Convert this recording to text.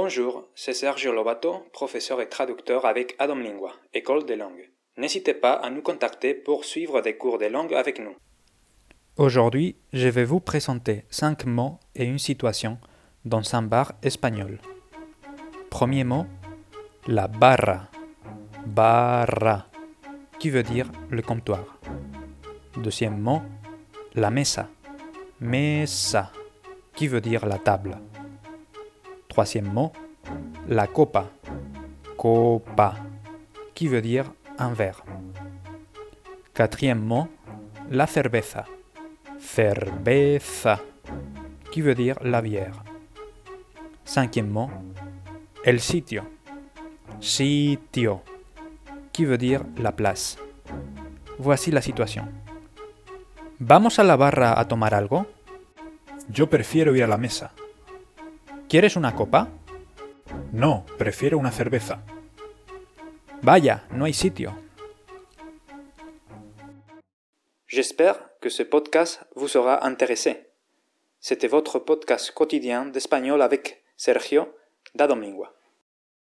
Bonjour, c'est Sergio Lobato, professeur et traducteur avec Adam Lingua, École des langues. N'hésitez pas à nous contacter pour suivre des cours de langue avec nous. Aujourd'hui, je vais vous présenter cinq mots et une situation dans un bar espagnol. Premier mot, la barra. Barra, qui veut dire le comptoir. Deuxième mot, la mesa. Mesa, qui veut dire la table. La copa. Copa, qui veut dire un verre. Quatrième mot, la cerveza. Cerveza, qui veut dire la bière. Cinquième mot, el sitio. Sitio, qui veut dire la place. Voici la situation. ¿Vamos a la barra a tomar algo? Yo prefiero ir a la mesa. ¿Quieres una copa? No, prefiero una cerveza. Vaya, no hay sitio. J'espère que ce podcast vous sera intéressé. C'était votre podcast quotidien d'espagnol avec Sergio da Domingua.